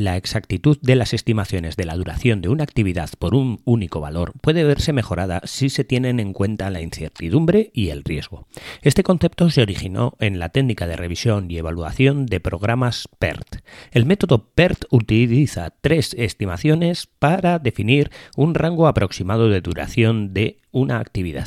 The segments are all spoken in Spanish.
la exactitud de las estimaciones de la duración de una actividad por un único valor puede verse mejorada si se tienen en cuenta la incertidumbre y el riesgo. Este concepto se originó en la técnica de revisión y evaluación de programas PERT. El método PERT utiliza tres estimaciones para definir un rango aproximado de duración de una actividad.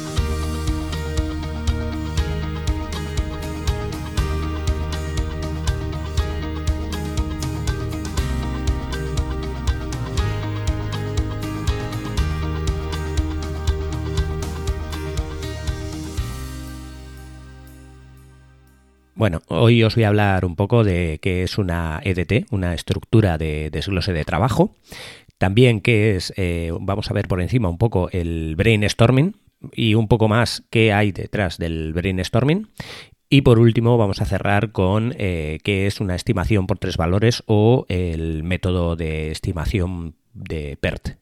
Bueno, hoy os voy a hablar un poco de qué es una EDT, una estructura de desglose de trabajo. También qué es, eh, vamos a ver por encima un poco el brainstorming y un poco más qué hay detrás del brainstorming. Y por último vamos a cerrar con eh, qué es una estimación por tres valores o el método de estimación de PERT,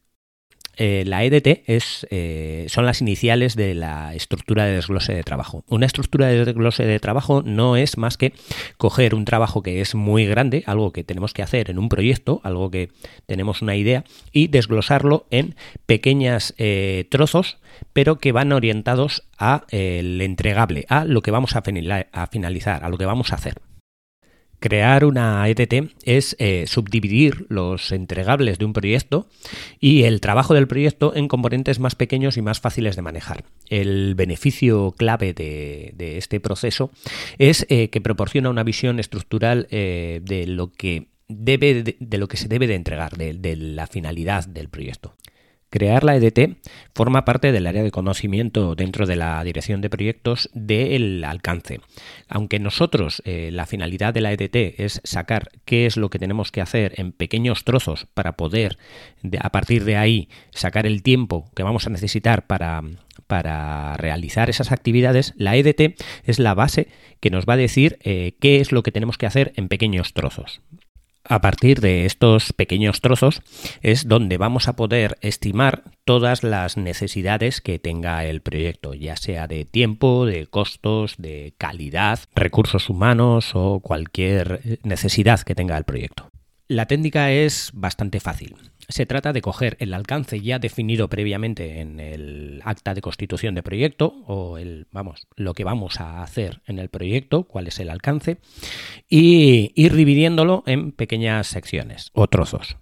eh, la EDT es, eh, son las iniciales de la estructura de desglose de trabajo. Una estructura de desglose de trabajo no es más que coger un trabajo que es muy grande, algo que tenemos que hacer en un proyecto, algo que tenemos una idea, y desglosarlo en pequeños eh, trozos, pero que van orientados al entregable, a lo que vamos a finalizar, a lo que vamos a hacer. Crear una ETT es eh, subdividir los entregables de un proyecto y el trabajo del proyecto en componentes más pequeños y más fáciles de manejar. El beneficio clave de, este proceso es eh, que proporciona una visión estructural eh, de lo que debe de, lo que se debe de entregar, de la finalidad del proyecto. Crear la EDT forma parte del área de conocimiento dentro de la dirección de proyectos del alcance. Aunque nosotros eh, la finalidad de la EDT es sacar qué es lo que tenemos que hacer en pequeños trozos para poder a partir de ahí sacar el tiempo que vamos a necesitar para, para realizar esas actividades, la EDT es la base que nos va a decir eh, qué es lo que tenemos que hacer en pequeños trozos. A partir de estos pequeños trozos es donde vamos a poder estimar todas las necesidades que tenga el proyecto, ya sea de tiempo, de costos, de calidad, recursos humanos o cualquier necesidad que tenga el proyecto. La técnica es bastante fácil. Se trata de coger el alcance ya definido previamente en el acta de constitución de proyecto o el, vamos, lo que vamos a hacer en el proyecto, cuál es el alcance, y ir dividiéndolo en pequeñas secciones o trozos.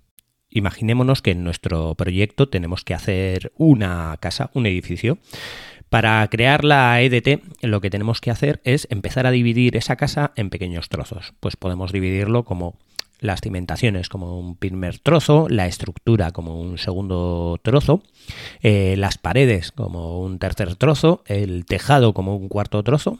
Imaginémonos que en nuestro proyecto tenemos que hacer una casa, un edificio. Para crear la EDT, lo que tenemos que hacer es empezar a dividir esa casa en pequeños trozos. Pues podemos dividirlo como las cimentaciones como un primer trozo, la estructura como un segundo trozo, eh, las paredes como un tercer trozo, el tejado como un cuarto trozo.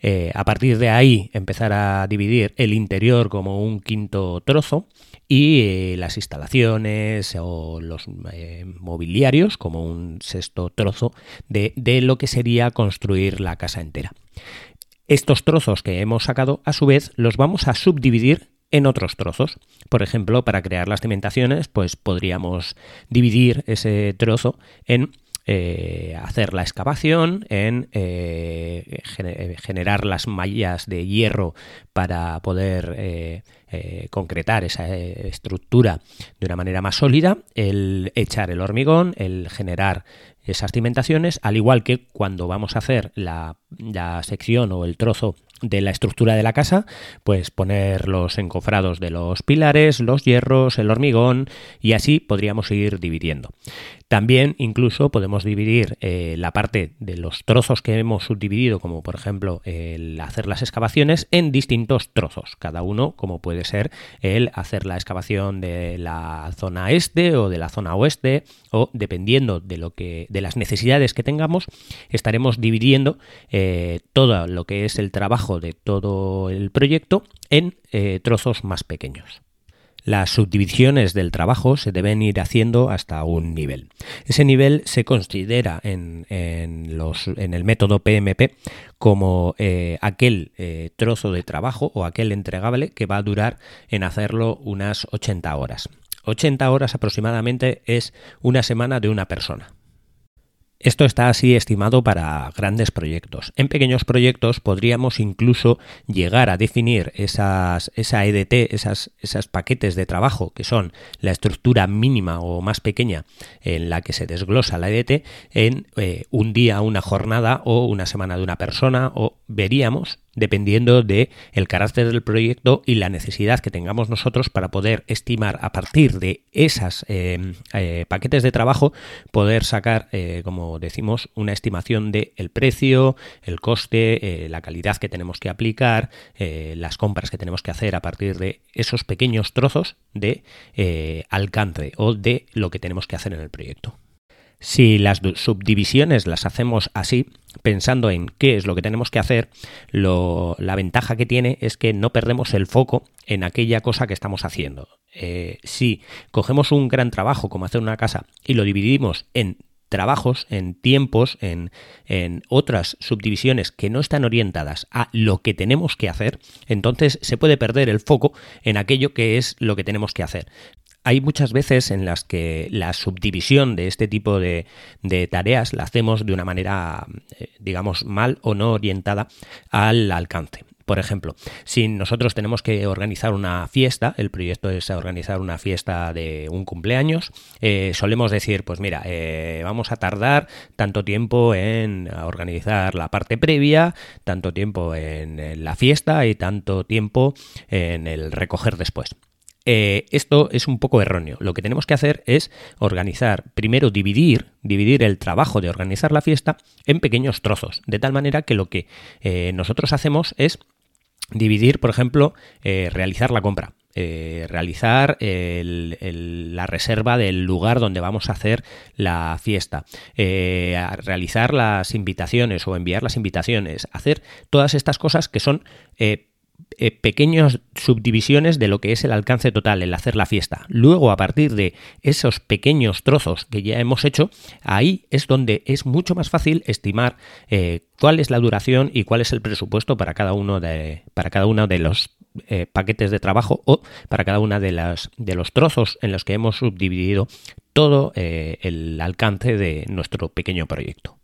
Eh, a partir de ahí empezar a dividir el interior como un quinto trozo y eh, las instalaciones o los mobiliarios como un sexto trozo de, de lo que sería construir la casa entera. Estos trozos que hemos sacado, a su vez, los vamos a subdividir en otros trozos. Por ejemplo, para crear las cimentaciones, pues podríamos dividir ese trozo en eh, hacer la excavación, en eh, generar las mallas de hierro para poder eh, concretar esa estructura de una manera más sólida, el echar el hormigón, el generar esas cimentaciones, al igual que cuando vamos a hacer la, la sección o el trozo de la estructura de la casa, pues poner los encofrados de los pilares, los hierros, el hormigón y así podríamos ir dividiendo. También incluso podemos dividir eh, la parte de los trozos que hemos subdividido, como por ejemplo el hacer las excavaciones, en distintos trozos, cada uno como puede ser el hacer la excavación de la zona este o de la zona oeste, o dependiendo de lo que, de las necesidades que tengamos, estaremos dividiendo eh, todo lo que es el trabajo de todo el proyecto en eh, trozos más pequeños. Las subdivisiones del trabajo se deben ir haciendo hasta un nivel. Ese nivel se considera en, los, en el método PMP como eh, aquel eh, trozo de trabajo o aquel entregable que va a durar en hacerlo unas 80 horas. 80 horas aproximadamente es una semana de una persona. Esto está así estimado para grandes proyectos. En pequeños proyectos podríamos incluso llegar a definir esas, esa EDT, esas, esas paquetes de trabajo que son la estructura mínima o más pequeña en la que se desglosa la EDT en eh, un día, una jornada o una semana de una persona o veríamos dependiendo de el carácter del proyecto y la necesidad que tengamos nosotros para poder estimar a partir de esas eh, eh, paquetes de trabajo poder sacar eh, como decimos una estimación de el precio el coste la calidad que tenemos que aplicar las compras que tenemos que hacer a partir de esos pequeños trozos de alcance o de lo que tenemos que hacer en el proyecto. Si las subdivisiones las hacemos así, pensando en qué es lo que tenemos que hacer, la ventaja que tiene es que no perdemos el foco en aquella cosa que estamos haciendo. Eh, si cogemos un gran trabajo como hacer una casa y lo dividimos en trabajos, en tiempos, en, en, otras subdivisiones que no están orientadas a lo que tenemos que hacer, entonces se puede perder el foco en aquello que es lo que tenemos que hacer hay muchas veces en las que la subdivisión de este tipo de, tareas la hacemos de una manera, eh, digamos, mal o no orientada al alcance. Por ejemplo, si nosotros tenemos que organizar una fiesta, el proyecto es organizar una fiesta de un cumpleaños, eh, solemos decir, pues mira, eh, vamos a tardar tanto tiempo en organizar la parte previa, tanto tiempo en la fiesta y tanto tiempo en el recoger después. Eh, esto es un poco erróneo. Lo que tenemos que hacer es organizar, primero dividir, dividir el trabajo de organizar la fiesta en pequeños trozos, de tal manera que lo que eh, nosotros hacemos es dividir, por ejemplo, eh, realizar la compra. realizar la reserva del lugar donde vamos a hacer la fiesta, realizar las invitaciones o enviar las invitaciones, hacer todas estas cosas que son pequeñas subdivisiones de lo que es el alcance total, el hacer la fiesta. Luego, a partir de esos pequeños trozos que ya hemos hecho, ahí es donde es mucho más fácil estimar eh, cuál es la duración y cuál es el presupuesto para cada uno de, para cada uno de los eh, paquetes de trabajo o para cada uno de, las, de los trozos en los que hemos subdividido todo el alcance de nuestro pequeño proyecto.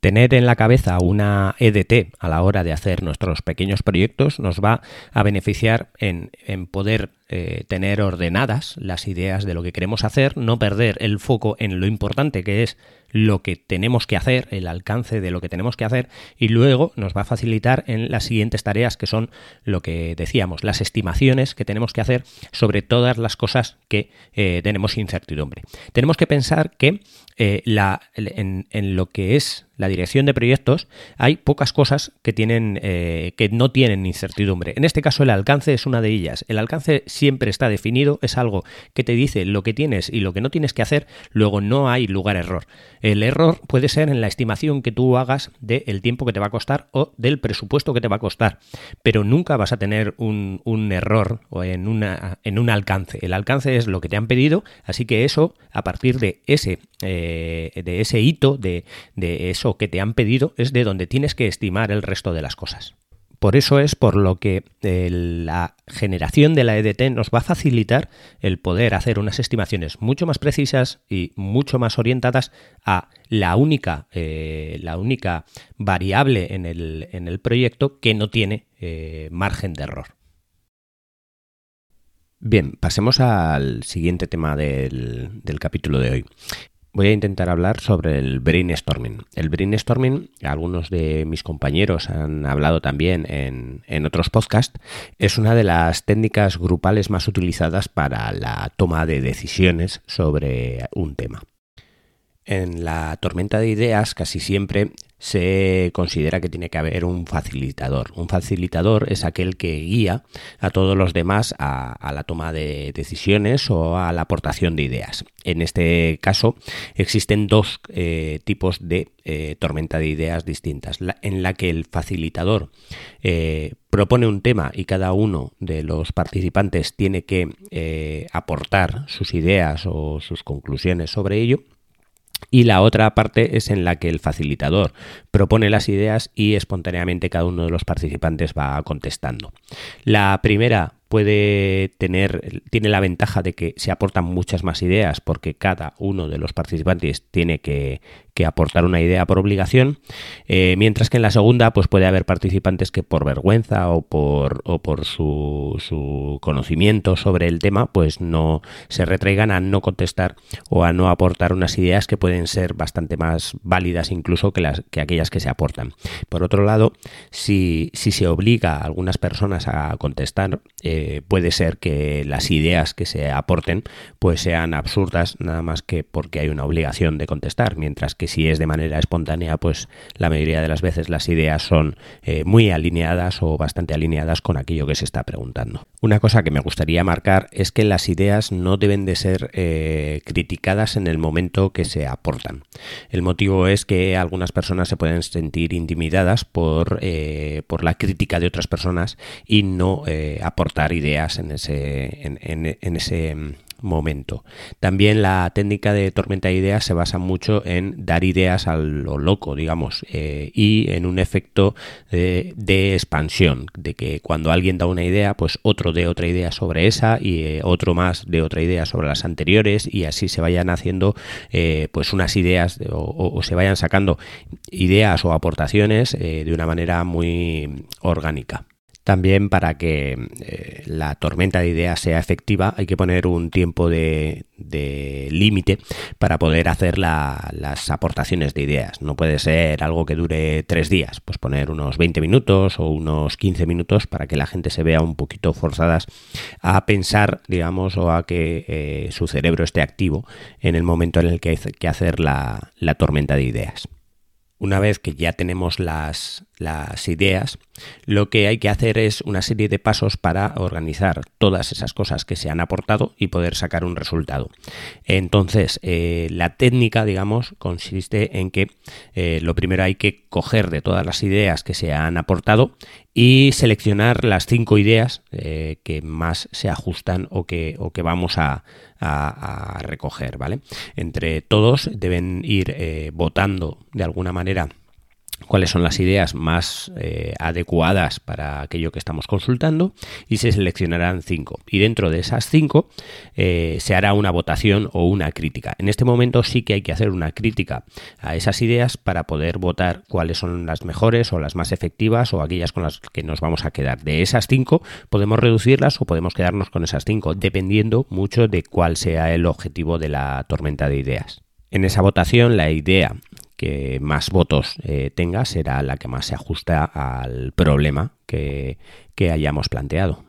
Tener en la cabeza una EDT a la hora de hacer nuestros pequeños proyectos nos va a beneficiar en, poder eh, tener ordenadas las ideas de lo que queremos hacer, no perder el foco en lo importante que es lo que tenemos que hacer, el alcance de lo que tenemos que hacer y luego nos va a facilitar en las siguientes tareas que son lo que decíamos, las estimaciones que tenemos que hacer sobre todas las cosas que eh, tenemos incertidumbre. Tenemos que pensar que eh, la, en, lo que es la dirección de proyectos hay pocas cosas que tienen que no tienen incertidumbre. En este caso el alcance es una de ellas. El alcance siempre está definido, es algo que te dice lo que tienes y lo que no tienes que hacer, luego no hay lugar error. El error puede ser en la estimación que tú hagas del tiempo que te va a costar o del presupuesto que te va a costar, pero nunca vas a tener un, error o en, una, en un alcance. El alcance es lo que te han pedido, así que eso, a partir de ese, eh, de ese hito, de, de eso que te han pedido, es de donde tienes que estimar el resto de las cosas. Por eso es por lo que eh, la generación de la EDT nos va a facilitar el poder hacer unas estimaciones mucho más precisas y mucho más orientadas a la única, eh, la única variable en el, en el, proyecto que no tiene eh, margen de error. Bien, pasemos al siguiente tema del, del capítulo de hoy voy a intentar hablar sobre el brainstorming. El brainstorming, algunos de mis compañeros han hablado también en, otros podcasts, es una de las técnicas grupales más utilizadas para la toma de decisiones sobre un tema. En la tormenta de ideas casi siempre se considera que tiene que haber un facilitador. Un facilitador es aquel que guía a todos los demás a, la toma de decisiones o a la aportación de ideas. En este caso existen dos eh, tipos de eh, tormenta de ideas distintas, en la que el facilitador eh, propone un tema y cada uno de los participantes tiene que aportar sus ideas o sus conclusiones sobre ello y la otra parte es en la que el facilitador propone las ideas y espontáneamente cada uno de los participantes va contestando. La primera puede tener, tiene la ventaja de que se aportan muchas más ideas porque cada uno de los participantes tiene que, aportar una idea por obligación, eh, mientras que en la segunda pues puede haber participantes que por vergüenza o por, o por su, su, conocimiento sobre el tema pues no se retraigan a no contestar o a no aportar unas ideas que pueden ser bastante más válidas incluso que, las, que aquellas que se aportan. Por otro lado, si, si se obliga a algunas personas a contestar, eh, puede ser que las ideas que se aporten pues sean absurdas nada más que porque hay una obligación de contestar, mientras que si es de manera espontánea pues la mayoría de las veces las ideas son eh, muy alineadas o bastante alineadas con aquello que se está preguntando. Una cosa que me gustaría marcar es que las ideas no deben de ser eh, criticadas en el momento que se aportan. El motivo es que algunas personas se pueden sentir intimidadas por, por la crítica de otras personas y no aportar ideas en ese, en, ese momento. También la técnica de tormenta de ideas se basa mucho en dar ideas a lo loco, digamos, eh, y en un efecto de, expansión, de que cuando alguien da una idea, pues otro de otra idea sobre esa y eh, otro más de otra idea sobre las anteriores y así se vayan haciendo eh, pues unas ideas o, se vayan sacando ideas o aportaciones de una manera muy orgánica. También para que eh, la tormenta de ideas sea efectiva hay que poner un tiempo de, límite para poder hacer las aportaciones de ideas. No puede ser algo que dure tres días, pues poner unos 20 minutos o unos 15 minutos para que la gente se vea un poquito forzadas a pensar, digamos, o a que eh, su cerebro esté activo en el momento en el que hay que hacer la tormenta de ideas. Una vez que ya tenemos las, las, ideas, lo que hay que hacer es una serie de pasos para organizar todas esas cosas que se han aportado y poder sacar un resultado. Entonces, eh, la técnica, digamos, consiste en que eh, lo primero hay que coger de todas las ideas que se han aportado y seleccionar las cinco ideas eh, que más se ajustan o que, o que vamos a, a, recoger, ¿vale? Entre todos deben ir eh, votando de alguna manera cuáles son las ideas más eh, adecuadas para aquello que estamos consultando y se seleccionarán cinco. Y dentro de esas cinco eh, se hará una votación o una crítica. En este momento sí que hay que hacer una crítica a esas ideas para poder votar cuáles son las mejores o las más efectivas o aquellas con las que nos vamos a quedar. De esas cinco podemos reducirlas o podemos quedarnos con esas cinco, dependiendo mucho de cuál sea el objetivo de la tormenta de ideas. En esa votación la idea que más votos eh, tenga será la que más se ajusta al problema que, hayamos planteado.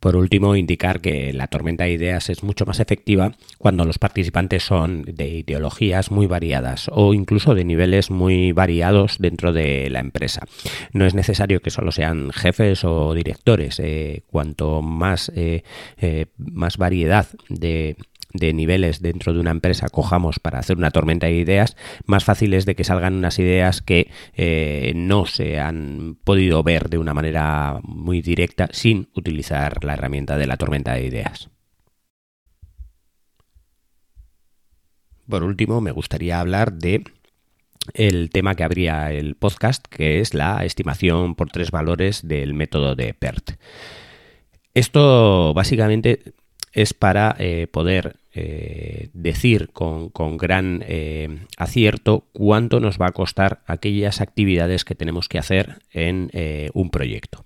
Por último, indicar que la tormenta de ideas es mucho más efectiva cuando los participantes son de ideologías muy variadas o incluso de niveles muy variados dentro de la empresa. No es necesario que solo sean jefes o directores. Eh, cuanto más, eh, más variedad de, de niveles dentro de una empresa cojamos para hacer una tormenta de ideas, más fácil es de que salgan unas ideas que eh, no se han podido ver de una manera muy directa sin utilizar la herramienta de la tormenta de ideas. Por último, me gustaría hablar de el tema que abría el podcast, que es la estimación por tres valores del método de PERT. Esto básicamente es para eh, poder eh, decir con, gran eh, acierto cuánto nos va a costar aquellas actividades que tenemos que hacer en un proyecto.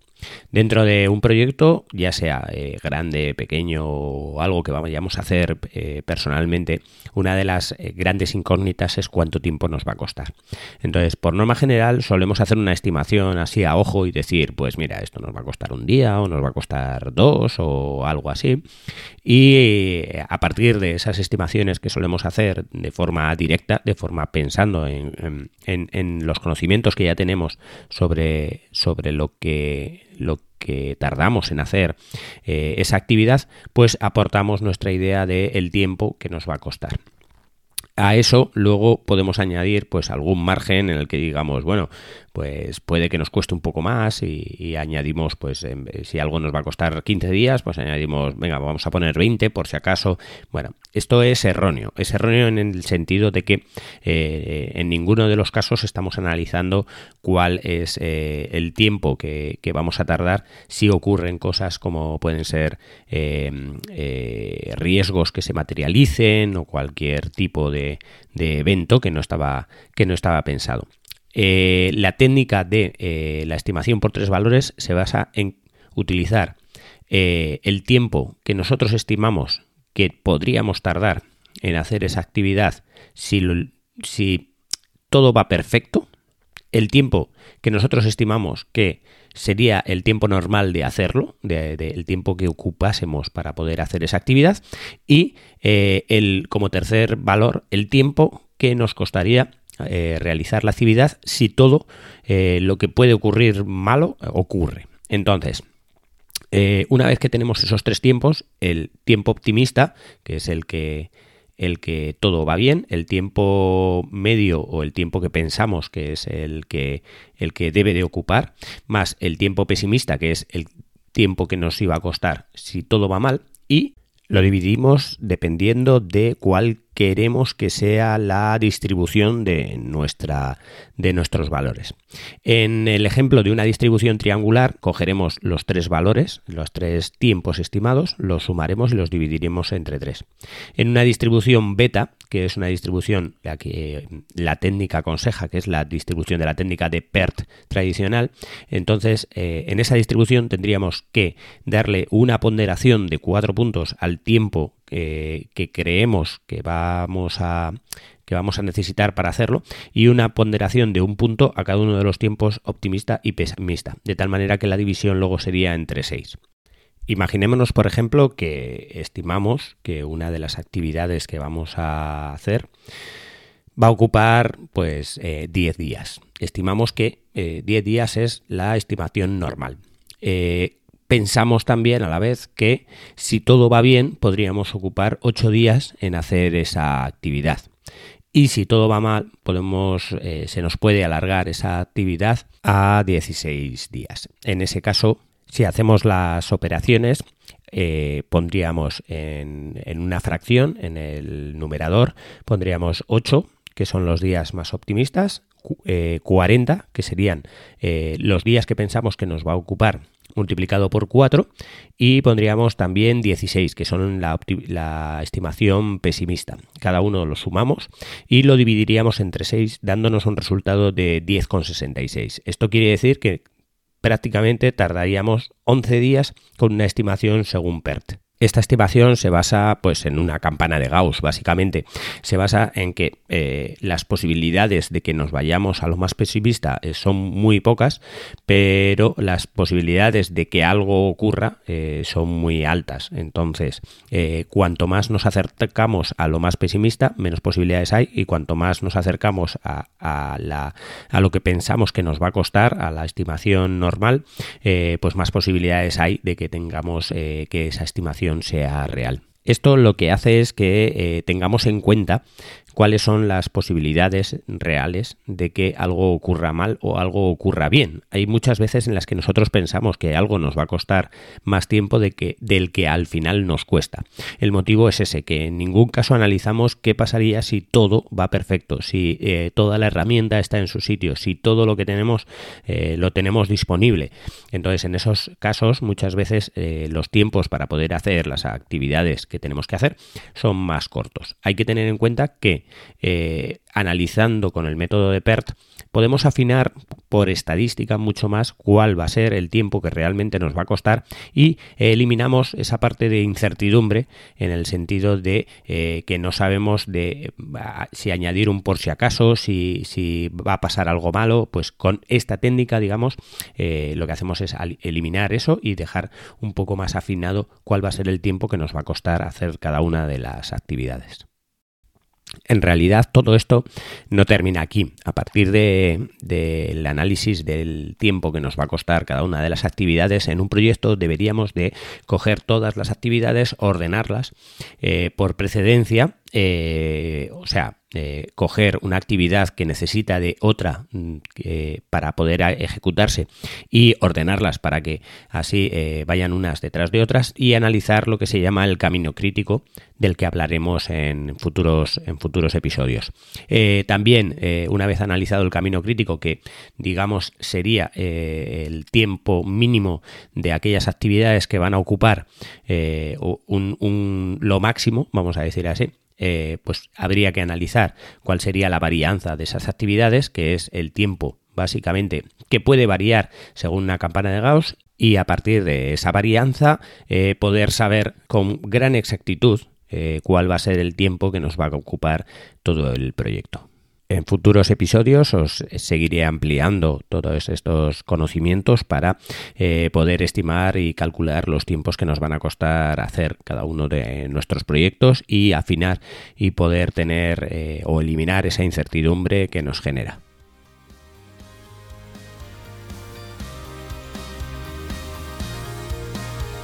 Dentro de un proyecto, ya sea eh, grande, pequeño o algo que vayamos a hacer eh, personalmente, una de las eh, grandes incógnitas es cuánto tiempo nos va a costar. Entonces, por norma general, solemos hacer una estimación así a ojo y decir, pues mira, esto nos va a costar un día o nos va a costar dos o algo así. Y a partir de esas estimaciones que solemos hacer de forma directa, de forma pensando en, en los conocimientos que ya tenemos sobre, sobre lo que lo que tardamos en hacer eh, esa actividad, pues aportamos nuestra idea del tiempo que nos va a costar. A eso luego podemos añadir pues algún margen en el que digamos, bueno, pues puede que nos cueste un poco más y, añadimos, pues si algo nos va a costar 15 días, pues añadimos, venga, vamos a poner 20 por si acaso. Bueno, esto es erróneo, es erróneo en el sentido de que eh, en ninguno de los casos estamos analizando cuál es eh, el tiempo que, vamos a tardar si ocurren cosas como pueden ser eh, riesgos que se materialicen o cualquier tipo de, de evento que no estaba, que no estaba pensado. Eh, la técnica de eh, la estimación por tres valores se basa en utilizar eh, el tiempo que nosotros estimamos que podríamos tardar en hacer esa actividad si, si todo va perfecto, el tiempo que nosotros estimamos que sería el tiempo normal de hacerlo, el tiempo que ocupásemos para poder hacer esa actividad, y el, como tercer valor, el tiempo que nos costaría eh, realizar la actividad si todo eh, lo que puede ocurrir malo ocurre. Entonces, eh, una vez que tenemos esos tres tiempos, el tiempo optimista, que es el que el que todo va bien, el tiempo medio o el tiempo que pensamos que es el que el que debe de ocupar, más el tiempo pesimista, que es el tiempo que nos iba a costar si todo va mal, y lo dividimos dependiendo de cuál queremos que sea la distribución de, nuestra, de nuestros valores. En el ejemplo de una distribución triangular, cogeremos los tres valores, los tres tiempos estimados, los sumaremos y los dividiremos entre tres. En una distribución beta, que es una distribución la que la técnica aconseja, que es la distribución de la técnica de PERT tradicional, entonces eh, en esa distribución tendríamos que darle una ponderación de cuatro puntos al tiempo que creemos que vamos a que vamos a necesitar para hacerlo y una ponderación de un punto a cada uno de los tiempos optimista y pesimista, de tal manera que la división luego sería entre 6. Imaginémonos, por ejemplo, que estimamos que una de las actividades que vamos a hacer va a ocupar pues 10 eh, días. Estimamos que 10 eh, días es la estimación normal. Eh, pensamos también a la vez que si todo va bien podríamos ocupar 8 días en hacer esa actividad. Y si todo va mal, podemos, eh, se nos puede alargar esa actividad a 16 días. En ese caso, si hacemos las operaciones, eh, pondríamos en, una fracción, en el numerador, pondríamos 8, que son los días más optimistas, 40, eh, que serían los días que pensamos que nos va a ocupar multiplicado por 4 y pondríamos también 16, que son la, estimación pesimista. Cada uno lo sumamos y lo dividiríamos entre 6, dándonos un resultado de 10,66. Esto quiere decir que prácticamente tardaríamos 11 días con una estimación según PERT. Esta estimación se basa pues en una campana de Gauss, básicamente. Se basa en que eh, las posibilidades de que nos vayamos a lo más pesimista eh, son muy pocas, pero las posibilidades de que algo ocurra eh, son muy altas. Entonces, cuanto más nos acercamos a lo más pesimista, menos posibilidades hay, y cuanto más nos acercamos a, lo que pensamos que nos va a costar, a la estimación normal, pues más posibilidades hay de que tengamos que esa estimación sea real. Esto lo que hace es que eh, tengamos en cuenta cuáles son las posibilidades reales de que algo ocurra mal o algo ocurra bien. Hay muchas veces en las que nosotros pensamos que algo nos va a costar más tiempo de que, del que al final nos cuesta. El motivo es ese, que en ningún caso analizamos qué pasaría si todo va perfecto, si eh, toda la herramienta está en su sitio, si todo lo que tenemos eh, lo tenemos disponible. Entonces, en esos casos, muchas veces eh, los tiempos para poder hacer las actividades que tenemos que hacer son más cortos. Hay que tener en cuenta que eh, analizando con el método de PERT, podemos afinar por estadística mucho más cuál va a ser el tiempo que realmente nos va a costar y eliminamos esa parte de incertidumbre en el sentido de eh, que no sabemos de si añadir un por si acaso, si, si, va a pasar algo malo, pues con esta técnica, digamos, eh, lo que hacemos es eliminar eso y dejar un poco más afinado cuál va a ser el tiempo que nos va a costar hacer cada una de las actividades. En realidad todo esto no termina aquí. A partir del de, análisis del tiempo que nos va a costar cada una de las actividades en un proyecto deberíamos de coger todas las actividades, ordenarlas eh, por precedencia eh, o sea, eh, coger una actividad que necesita de otra mm, para poder ejecutarse y ordenarlas para que así eh, vayan unas detrás de otras y analizar lo que se llama el camino crítico del que hablaremos en futuros, en futuros episodios. también, una vez analizado el camino crítico, que digamos sería el tiempo mínimo de aquellas actividades que van a ocupar un, lo máximo, vamos a decir así, eh, pues habría que analizar cuál sería la varianza de esas actividades, que es el tiempo básicamente que puede variar según una campana de Gauss y a partir de esa varianza eh, poder saber con gran exactitud eh, cuál va a ser el tiempo que nos va a ocupar todo el proyecto. En futuros episodios os seguiré ampliando todos estos conocimientos para eh, poder estimar y calcular los tiempos que nos van a costar hacer cada uno de nuestros proyectos y afinar y poder tener eh, o eliminar esa incertidumbre que nos genera.